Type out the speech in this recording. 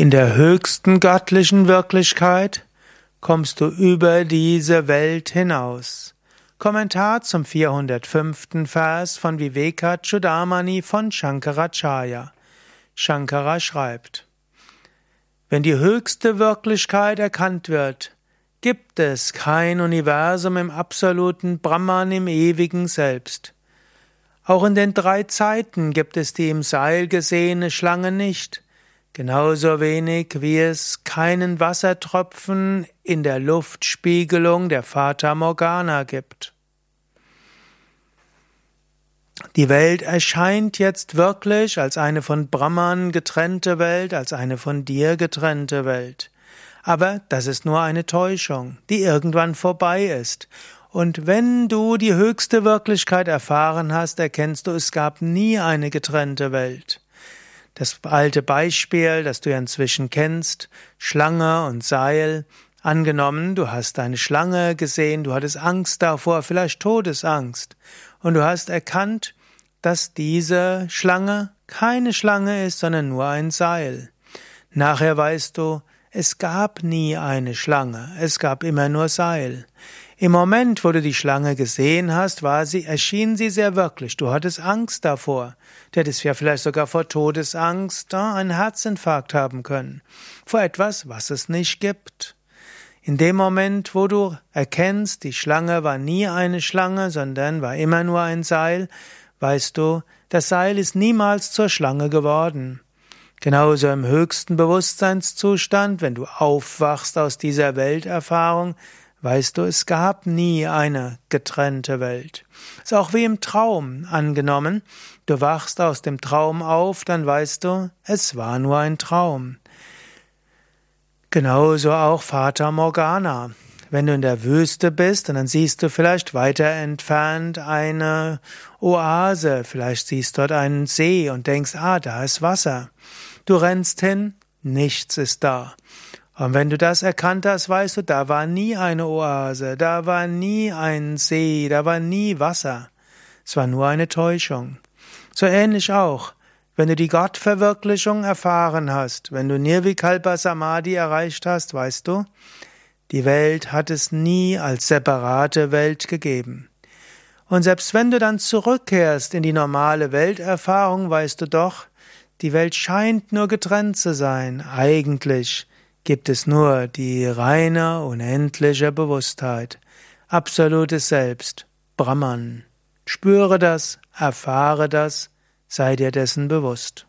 In der höchsten göttlichen Wirklichkeit kommst du über diese Welt hinaus. Kommentar zum 405. Vers von Vivekachudamani von Shankaracharya. Shankara schreibt, wenn die höchste Wirklichkeit erkannt wird, gibt es kein Universum im absoluten Brahman im ewigen Selbst. Auch in den drei Zeiten gibt es die im Seil gesehene Schlange nicht, genauso wenig wie es keinen Wassertropfen in der Luftspiegelung der Fata Morgana gibt. Die Welt erscheint jetzt wirklich als eine von Brahman getrennte Welt, als eine von dir getrennte Welt. Aber das ist nur eine Täuschung, die irgendwann vorbei ist. Und wenn du die höchste Wirklichkeit erfahren hast, erkennst du, es gab nie eine getrennte Welt. Das alte Beispiel, das du ja inzwischen kennst, Schlange und Seil, Angenommen, du hast eine Schlange gesehen, du hattest Angst davor, vielleicht Todesangst, und du hast erkannt, dass diese Schlange keine Schlange ist, sondern nur ein Seil. Nachher weißt du, es gab nie eine Schlange, es gab immer nur Seil. Im Moment, wo du die Schlange gesehen hast, war sie, erschien sie sehr wirklich. Du hattest Angst davor. Du hättest ja vielleicht sogar vor Todesangst einen Herzinfarkt haben können. Vor etwas, was es nicht gibt. In dem Moment, wo du erkennst, die Schlange war nie eine Schlange, sondern war immer nur ein Seil, weißt du, das Seil ist niemals zur Schlange geworden. Genauso im höchsten Bewusstseinszustand, wenn du aufwachst aus dieser Welterfahrung, Weißt du, es gab nie eine getrennte Welt. Ist auch wie im Traum angenommen. Du wachst aus dem Traum auf, dann weißt du, es war nur ein Traum. Genauso auch Vater Morgana. Wenn du in der Wüste bist dann siehst du vielleicht weiter entfernt eine Oase, vielleicht siehst dort einen See und denkst, ah, da ist Wasser. Du rennst hin, nichts ist da. Und wenn du das erkannt hast, weißt du, da war nie eine Oase, da war nie ein See, da war nie Wasser. Es war nur eine Täuschung. So ähnlich auch, wenn du die Gottverwirklichung erfahren hast, wenn du Nirvikalpa Samadhi erreicht hast, weißt du, die Welt hat es nie als separate Welt gegeben. Und selbst wenn du dann zurückkehrst in die normale Welterfahrung, weißt du doch, die Welt scheint nur getrennt zu sein. Eigentlich gibt es nur die reine, unendliche Bewusstheit, absolutes Selbst, Brahman. Spüre das, erfahre das, sei dir dessen bewusst.